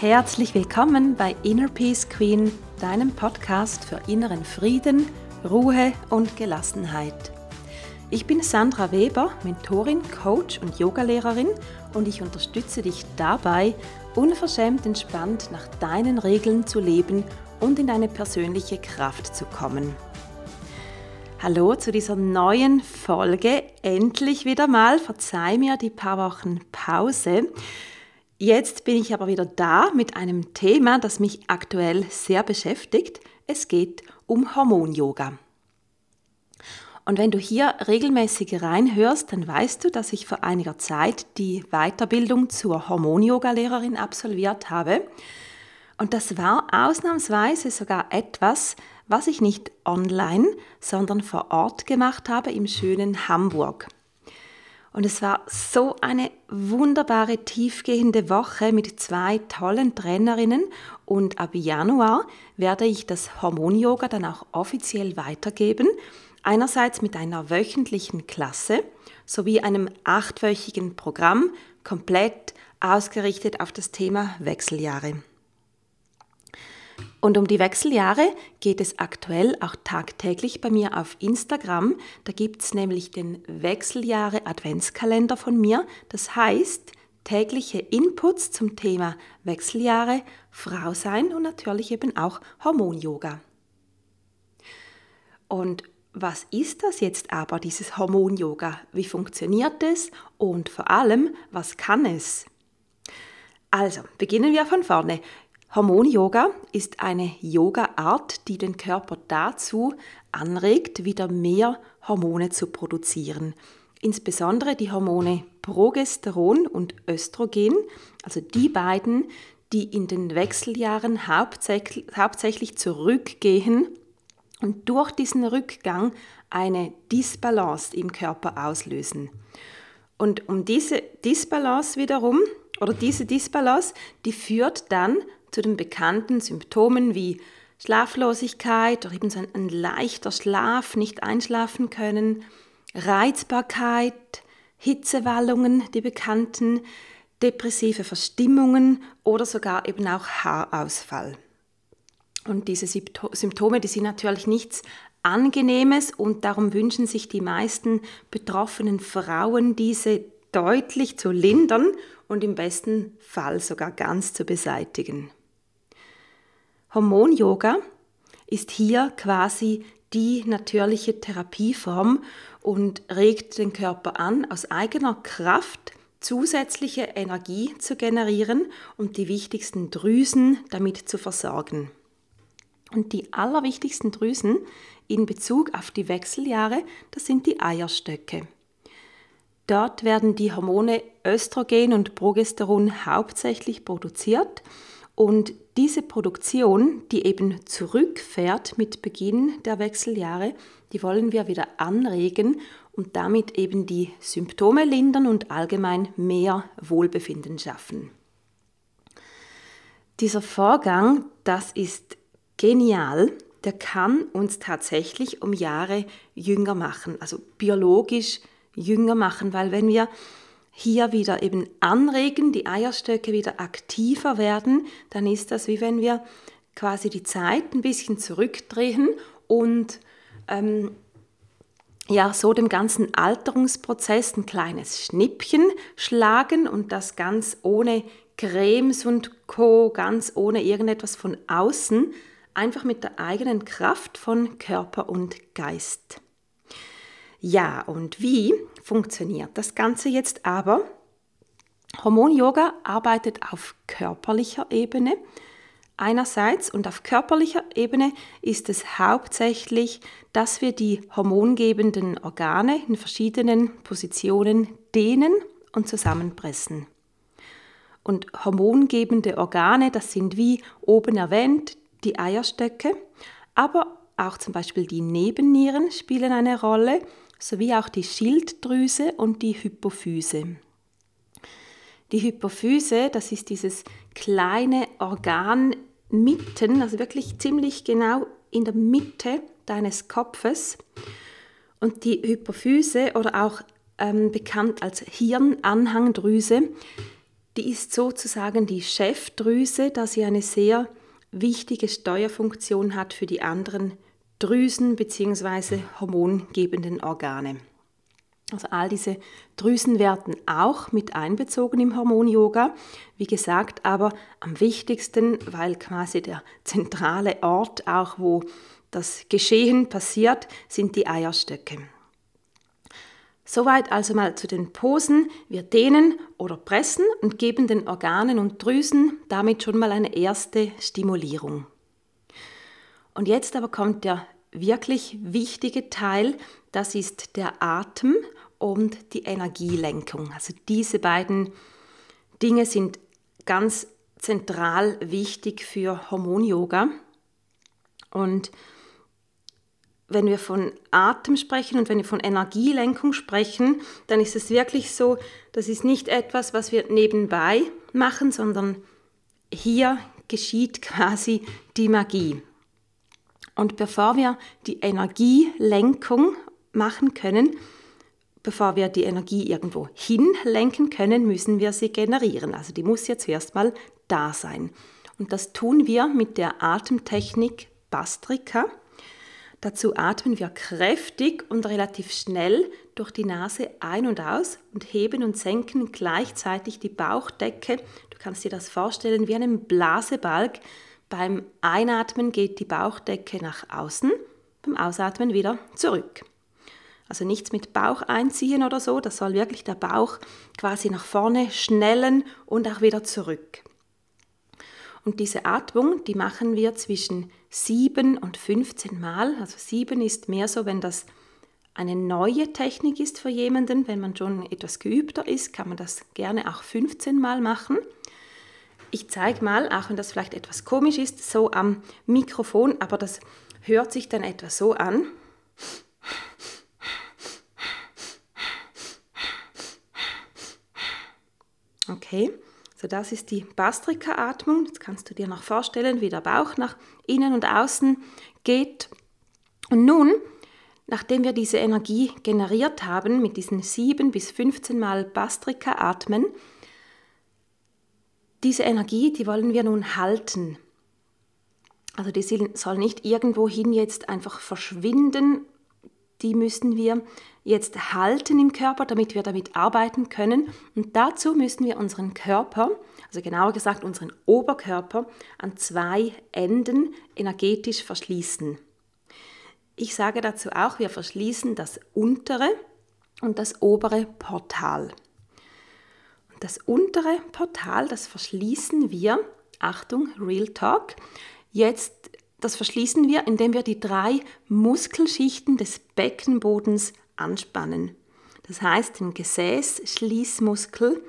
Herzlich willkommen bei Inner Peace Queen, deinem Podcast für inneren Frieden, Ruhe und Gelassenheit. Ich bin Sandra Weber, Mentorin, Coach und Yogalehrerin und ich unterstütze dich dabei, unverschämt entspannt nach deinen Regeln zu leben und in deine persönliche Kraft zu kommen. Hallo zu dieser neuen Folge. Endlich wieder mal. Verzeih mir die paar Wochen Pause. Jetzt bin ich aber wieder da mit einem Thema, das mich aktuell sehr beschäftigt. Es geht um Hormon-Yoga. Und wenn du hier regelmäßig reinhörst, dann weißt du, dass ich vor einiger Zeit die Weiterbildung zur Hormon-Yoga-Lehrerin absolviert habe. Und das war ausnahmsweise sogar etwas, was ich nicht online, sondern vor Ort gemacht habe im schönen Hamburg. Und es war so eine wunderbare, tiefgehende Woche mit zwei tollen Trainerinnen. Und ab Januar werde ich das Hormon-Yoga dann auch offiziell weitergeben. Einerseits mit einer wöchentlichen Klasse sowie einem achtwöchigen Programm, komplett ausgerichtet auf das Thema Wechseljahre. Und um die Wechseljahre geht es aktuell auch tagtäglich bei mir auf Instagram. Da gibt es nämlich den Wechseljahre Adventskalender von mir. Das heißt, tägliche Inputs zum Thema Wechseljahre, Frau sein und natürlich eben auch Hormon-Yoga. Und was ist das jetzt aber, dieses Hormon-Yoga? Wie funktioniert es? Und vor allem, was kann es? Also, beginnen wir von vorne. Hormon-Yoga ist eine Yoga-Art, die den Körper dazu anregt, wieder mehr Hormone zu produzieren. Insbesondere die Hormone Progesteron und Östrogen, also die beiden, die in den Wechseljahren hauptsächlich, zurückgehen und durch diesen Rückgang eine Disbalance im Körper auslösen. Und um diese Disbalance wiederum, oder diese Disbalance, die führt dann zu den bekannten Symptomen wie Schlaflosigkeit oder eben so ein, ein leichter Schlaf, nicht einschlafen können, Reizbarkeit, Hitzewallungen, die bekannten, depressive Verstimmungen oder sogar eben auch Haarausfall. Und diese Symptome, die sind natürlich nichts Angenehmes und darum wünschen sich die meisten betroffenen Frauen, diese deutlich zu lindern und im besten Fall sogar ganz zu beseitigen. Hormon-Yoga ist hier quasi die natürliche Therapieform und regt den Körper an, aus eigener Kraft zusätzliche Energie zu generieren und die wichtigsten Drüsen damit zu versorgen. Und die allerwichtigsten Drüsen in Bezug auf die Wechseljahre, das sind die Eierstöcke. Dort werden die Hormone Östrogen und Progesteron hauptsächlich produziert und diese Produktion, die eben zurückfährt mit Beginn der Wechseljahre, die wollen wir wieder anregen und damit eben die Symptome lindern und allgemein mehr Wohlbefinden schaffen. Dieser Vorgang, das ist genial, der kann uns tatsächlich um Jahre jünger machen, also biologisch jünger machen, weil wenn wir hier wieder eben anregen, die Eierstöcke wieder aktiver werden, dann ist das wie wenn wir quasi die Zeit ein bisschen zurückdrehen und ähm, ja, so dem ganzen Alterungsprozess ein kleines Schnippchen schlagen und das ganz ohne Cremes und Co., ganz ohne irgendetwas von außen, einfach mit der eigenen Kraft von Körper und Geist. Ja, und wie funktioniert das Ganze jetzt aber? Hormon-Yoga arbeitet auf körperlicher Ebene. Einerseits und auf körperlicher Ebene ist es hauptsächlich, dass wir die hormongebenden Organe in verschiedenen Positionen dehnen und zusammenpressen. Und hormongebende Organe, das sind wie oben erwähnt die Eierstöcke, aber auch zum Beispiel die Nebennieren spielen eine Rolle sowie auch die Schilddrüse und die Hypophyse. Die Hypophyse, das ist dieses kleine Organ mitten, also wirklich ziemlich genau in der Mitte deines Kopfes. Und die Hypophyse oder auch ähm, bekannt als Hirnanhangdrüse, die ist sozusagen die Chefdrüse, da sie eine sehr wichtige Steuerfunktion hat für die anderen Drüsen bzw. hormongebenden Organe. Also all diese Drüsen werden auch mit einbezogen im Hormon-Yoga. Wie gesagt, aber am wichtigsten, weil quasi der zentrale Ort, auch wo das Geschehen passiert, sind die Eierstöcke. Soweit also mal zu den Posen. Wir dehnen oder pressen und geben den Organen und Drüsen damit schon mal eine erste Stimulierung. Und jetzt aber kommt der wirklich wichtige Teil, das ist der Atem und die Energielenkung. Also diese beiden Dinge sind ganz zentral wichtig für Hormon-Yoga. Und wenn wir von Atem sprechen und wenn wir von Energielenkung sprechen, dann ist es wirklich so, das ist nicht etwas, was wir nebenbei machen, sondern hier geschieht quasi die Magie. Und bevor wir die Energielenkung machen können, bevor wir die Energie irgendwo hinlenken können, müssen wir sie generieren. Also die muss ja zuerst mal da sein. Und das tun wir mit der Atemtechnik Bastrika. Dazu atmen wir kräftig und relativ schnell durch die Nase ein und aus und heben und senken gleichzeitig die Bauchdecke. Du kannst dir das vorstellen wie einen Blasebalg, beim Einatmen geht die Bauchdecke nach außen, beim Ausatmen wieder zurück. Also nichts mit Bauch einziehen oder so, das soll wirklich der Bauch quasi nach vorne schnellen und auch wieder zurück. Und diese Atmung, die machen wir zwischen 7 und 15 Mal. Also 7 ist mehr so, wenn das eine neue Technik ist für jemanden. Wenn man schon etwas geübter ist, kann man das gerne auch 15 Mal machen. Ich zeige mal, auch wenn das vielleicht etwas komisch ist, so am Mikrofon, aber das hört sich dann etwa so an. Okay, so das ist die Bastrika-Atmung. Jetzt kannst du dir noch vorstellen, wie der Bauch nach innen und außen geht. Und nun, nachdem wir diese Energie generiert haben mit diesen 7 bis 15 Mal Bastrika-Atmen, diese Energie, die wollen wir nun halten. Also die soll nicht irgendwohin jetzt einfach verschwinden. Die müssen wir jetzt halten im Körper, damit wir damit arbeiten können. Und dazu müssen wir unseren Körper, also genauer gesagt unseren Oberkörper, an zwei Enden energetisch verschließen. Ich sage dazu auch, wir verschließen das untere und das obere Portal. Das untere Portal, das verschließen wir, Achtung, Real Talk, jetzt das verschließen wir, indem wir die drei Muskelschichten des Beckenbodens anspannen. Das heißt den Gesäßschließmuskel,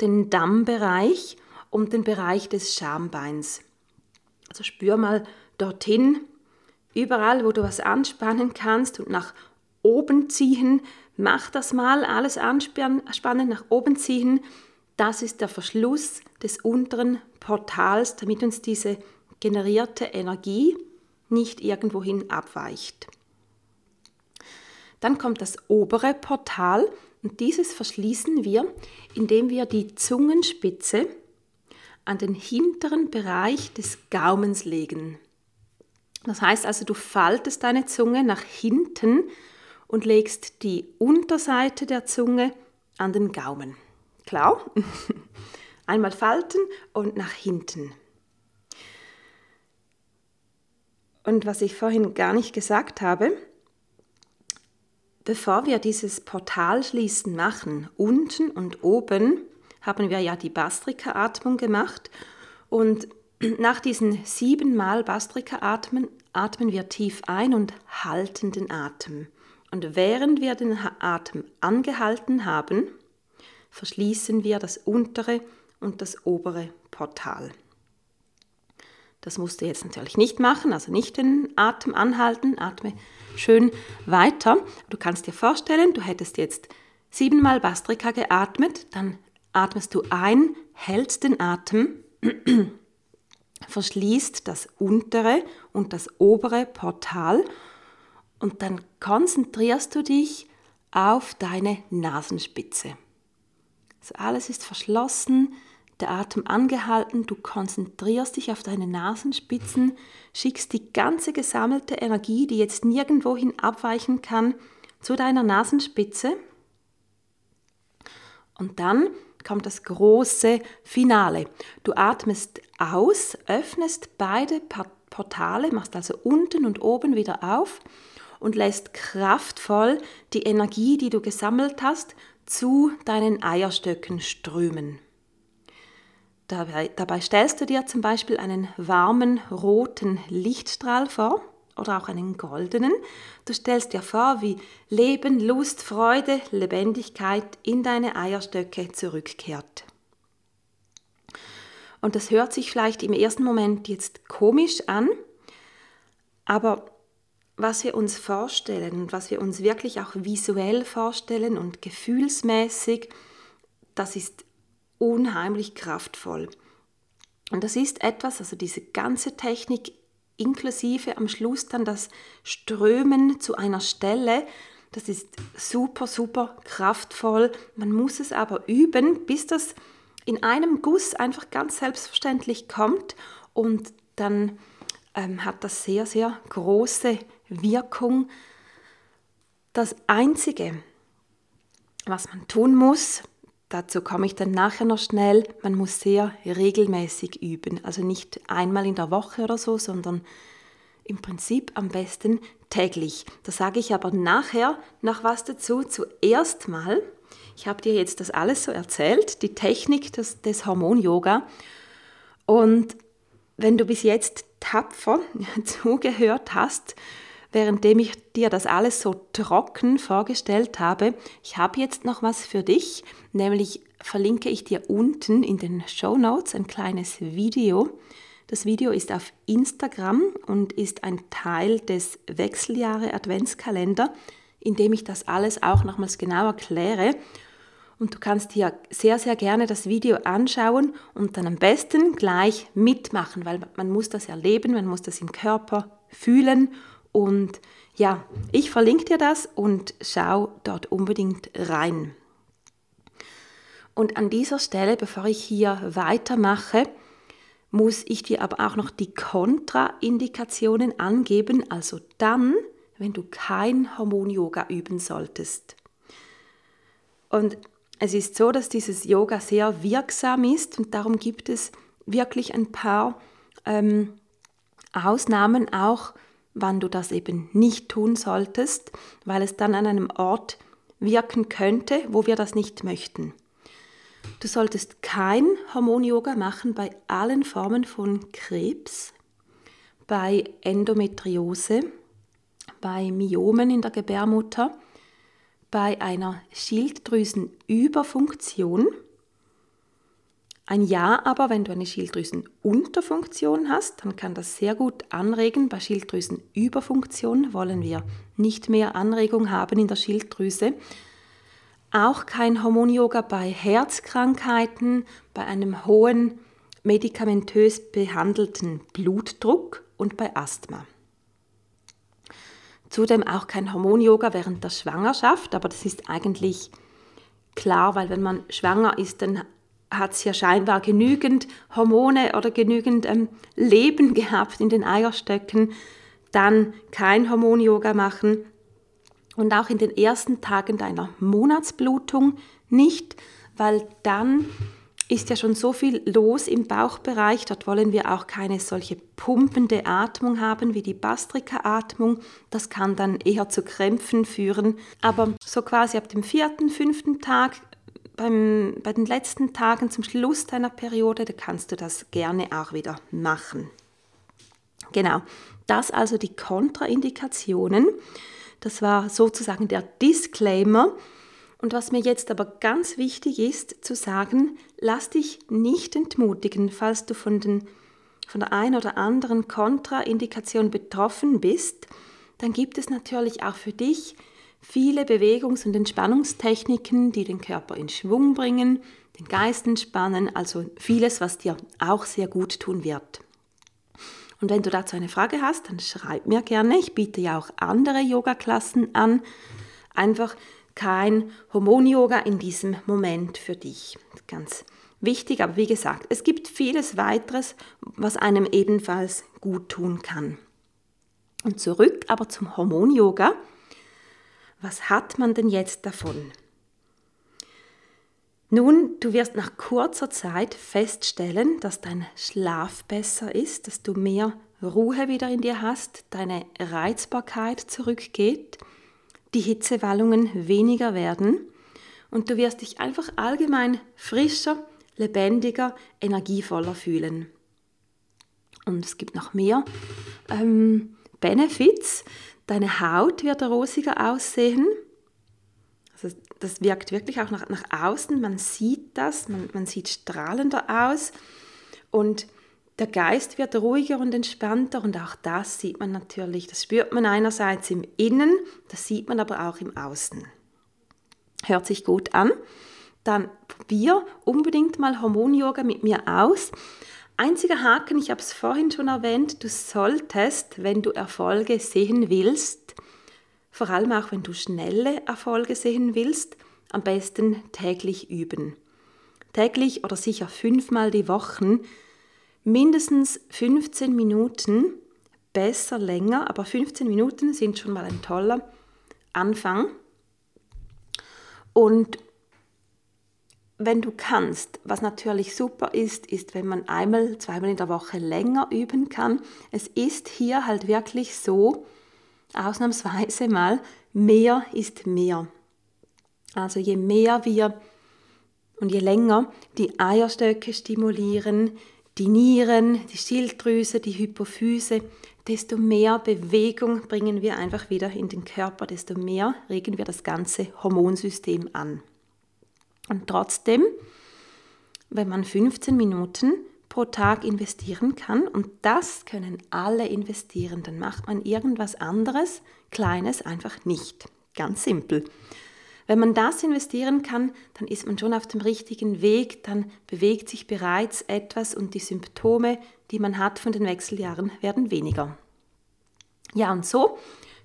den Dammbereich und den Bereich des Schambeins. Also spür mal dorthin, überall, wo du was anspannen kannst und nach oben ziehen, Mach das mal, alles anspannen, nach oben ziehen. Das ist der Verschluss des unteren Portals, damit uns diese generierte Energie nicht irgendwohin abweicht. Dann kommt das obere Portal und dieses verschließen wir, indem wir die Zungenspitze an den hinteren Bereich des Gaumens legen. Das heißt also, du faltest deine Zunge nach hinten und legst die Unterseite der Zunge an den Gaumen. Klar? Einmal falten und nach hinten. Und was ich vorhin gar nicht gesagt habe, bevor wir dieses Portalschließen machen, unten und oben, haben wir ja die Bastrika-Atmung gemacht und nach diesen siebenmal Bastrika-Atmen atmen wir tief ein und halten den Atem. Und während wir den Atem angehalten haben, verschließen wir das untere und das obere Portal. Das musst du jetzt natürlich nicht machen, also nicht den Atem anhalten, atme schön weiter. Du kannst dir vorstellen, du hättest jetzt siebenmal Bastrika geatmet, dann atmest du ein, hältst den Atem, verschließt das untere und das obere Portal und dann konzentrierst du dich auf deine Nasenspitze. Also alles ist verschlossen, der Atem angehalten, du konzentrierst dich auf deine Nasenspitzen, schickst die ganze gesammelte Energie, die jetzt nirgendwohin abweichen kann, zu deiner Nasenspitze. Und dann kommt das große Finale. Du atmest aus, öffnest beide Portale, machst also unten und oben wieder auf und lässt kraftvoll die Energie, die du gesammelt hast, zu deinen Eierstöcken strömen. Dabei, dabei stellst du dir zum Beispiel einen warmen roten Lichtstrahl vor oder auch einen goldenen. Du stellst dir vor, wie Leben, Lust, Freude, Lebendigkeit in deine Eierstöcke zurückkehrt. Und das hört sich vielleicht im ersten Moment jetzt komisch an, aber was wir uns vorstellen und was wir uns wirklich auch visuell vorstellen und gefühlsmäßig, das ist unheimlich kraftvoll. Und das ist etwas, also diese ganze Technik inklusive am Schluss dann das Strömen zu einer Stelle, das ist super, super kraftvoll. Man muss es aber üben, bis das in einem Guss einfach ganz selbstverständlich kommt und dann ähm, hat das sehr, sehr große Wirkung. Das Einzige, was man tun muss, dazu komme ich dann nachher noch schnell, man muss sehr regelmäßig üben. Also nicht einmal in der Woche oder so, sondern im Prinzip am besten täglich. Da sage ich aber nachher noch was dazu. Zuerst mal, ich habe dir jetzt das alles so erzählt, die Technik des, des Hormon-Yoga. Und wenn du bis jetzt tapfer zugehört hast, währenddem ich dir das alles so trocken vorgestellt habe, ich habe jetzt noch was für dich, nämlich verlinke ich dir unten in den Show Notes ein kleines Video. Das Video ist auf Instagram und ist ein Teil des Wechseljahre Adventskalender, in dem ich das alles auch nochmals genau erkläre. Und du kannst dir sehr, sehr gerne das Video anschauen und dann am besten gleich mitmachen, weil man muss das erleben, man muss das im Körper fühlen und ja, ich verlinke dir das und schau dort unbedingt rein. Und an dieser Stelle, bevor ich hier weitermache, muss ich dir aber auch noch die Kontraindikationen angeben, also dann, wenn du kein Hormon-Yoga üben solltest. Und es ist so, dass dieses Yoga sehr wirksam ist und darum gibt es wirklich ein paar ähm, Ausnahmen auch wann du das eben nicht tun solltest, weil es dann an einem Ort wirken könnte, wo wir das nicht möchten. Du solltest kein Hormon-Yoga machen bei allen Formen von Krebs, bei Endometriose, bei Myomen in der Gebärmutter, bei einer Schilddrüsenüberfunktion, ein Ja aber, wenn du eine Schilddrüsenunterfunktion hast, dann kann das sehr gut anregen. Bei Schilddrüsenüberfunktion wollen wir nicht mehr Anregung haben in der Schilddrüse. Auch kein Hormon-Yoga bei Herzkrankheiten, bei einem hohen medikamentös behandelten Blutdruck und bei Asthma. Zudem auch kein Hormon-Yoga während der Schwangerschaft, aber das ist eigentlich klar, weil wenn man schwanger ist, dann hat es ja scheinbar genügend Hormone oder genügend ähm, Leben gehabt in den Eierstöcken, dann kein Hormon-Yoga machen und auch in den ersten Tagen deiner Monatsblutung nicht, weil dann ist ja schon so viel los im Bauchbereich. Dort wollen wir auch keine solche pumpende Atmung haben wie die Bastrika-Atmung. Das kann dann eher zu Krämpfen führen. Aber so quasi ab dem vierten, fünften Tag beim, bei den letzten Tagen zum Schluss deiner Periode, da kannst du das gerne auch wieder machen. Genau, das also die Kontraindikationen. Das war sozusagen der Disclaimer. Und was mir jetzt aber ganz wichtig ist zu sagen, lass dich nicht entmutigen, falls du von, den, von der einen oder anderen Kontraindikation betroffen bist, dann gibt es natürlich auch für dich viele Bewegungs- und Entspannungstechniken, die den Körper in Schwung bringen, den Geist entspannen, also vieles, was dir auch sehr gut tun wird. Und wenn du dazu eine Frage hast, dann schreib mir gerne. Ich biete ja auch andere Yoga-Klassen an. Einfach kein Hormon-Yoga in diesem Moment für dich. Ganz wichtig, aber wie gesagt, es gibt vieles weiteres, was einem ebenfalls gut tun kann. Und zurück aber zum Hormon-Yoga. Was hat man denn jetzt davon? Nun, du wirst nach kurzer Zeit feststellen, dass dein Schlaf besser ist, dass du mehr Ruhe wieder in dir hast, deine Reizbarkeit zurückgeht, die Hitzewallungen weniger werden und du wirst dich einfach allgemein frischer, lebendiger, energievoller fühlen. Und es gibt noch mehr ähm, Benefits. Deine Haut wird rosiger aussehen. Also das wirkt wirklich auch nach, nach außen. Man sieht das, man, man sieht strahlender aus. Und der Geist wird ruhiger und entspannter und auch das sieht man natürlich. Das spürt man einerseits im Innen, das sieht man aber auch im Außen. Hört sich gut an. Dann probier unbedingt mal Hormon-Yoga mit mir aus. Einziger Haken, ich habe es vorhin schon erwähnt, du solltest, wenn du Erfolge sehen willst, vor allem auch wenn du schnelle Erfolge sehen willst, am besten täglich üben. Täglich oder sicher fünfmal die Woche, mindestens 15 Minuten, besser länger, aber 15 Minuten sind schon mal ein toller Anfang. Und wenn du kannst, was natürlich super ist, ist, wenn man einmal, zweimal in der Woche länger üben kann. Es ist hier halt wirklich so, ausnahmsweise mal, mehr ist mehr. Also je mehr wir und je länger die Eierstöcke stimulieren, die Nieren, die Schilddrüse, die Hypophyse, desto mehr Bewegung bringen wir einfach wieder in den Körper, desto mehr regen wir das ganze Hormonsystem an. Und trotzdem, wenn man 15 Minuten pro Tag investieren kann, und das können alle investieren, dann macht man irgendwas anderes, Kleines einfach nicht. Ganz simpel. Wenn man das investieren kann, dann ist man schon auf dem richtigen Weg, dann bewegt sich bereits etwas und die Symptome, die man hat von den Wechseljahren, werden weniger. Ja, und so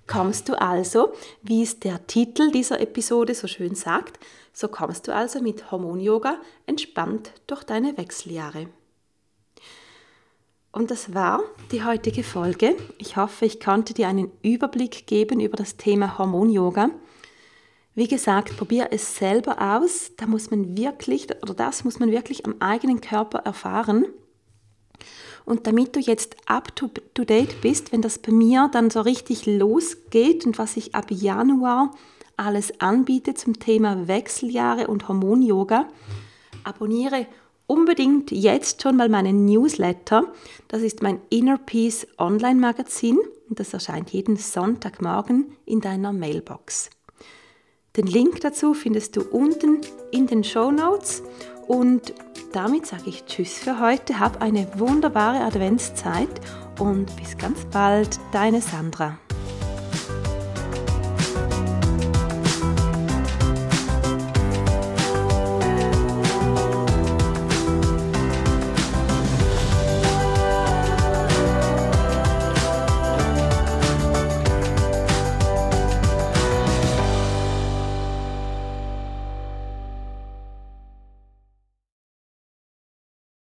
kommst du also, wie es der Titel dieser Episode so schön sagt, so kommst du also mit Hormon-Yoga entspannt durch deine Wechseljahre. Und das war die heutige Folge. Ich hoffe, ich konnte dir einen Überblick geben über das Thema Hormon-Yoga. Wie gesagt, probier es selber aus. Da muss man wirklich, oder das muss man wirklich am eigenen Körper erfahren. Und damit du jetzt up to, to date bist, wenn das bei mir dann so richtig losgeht und was ich ab Januar alles anbiete zum Thema Wechseljahre und Hormon-Yoga, abonniere unbedingt jetzt schon mal meinen Newsletter. Das ist mein Inner Peace Online-Magazin und das erscheint jeden Sonntagmorgen in deiner Mailbox. Den Link dazu findest du unten in den Show Notes und damit sage ich Tschüss für heute, hab eine wunderbare Adventszeit und bis ganz bald, deine Sandra.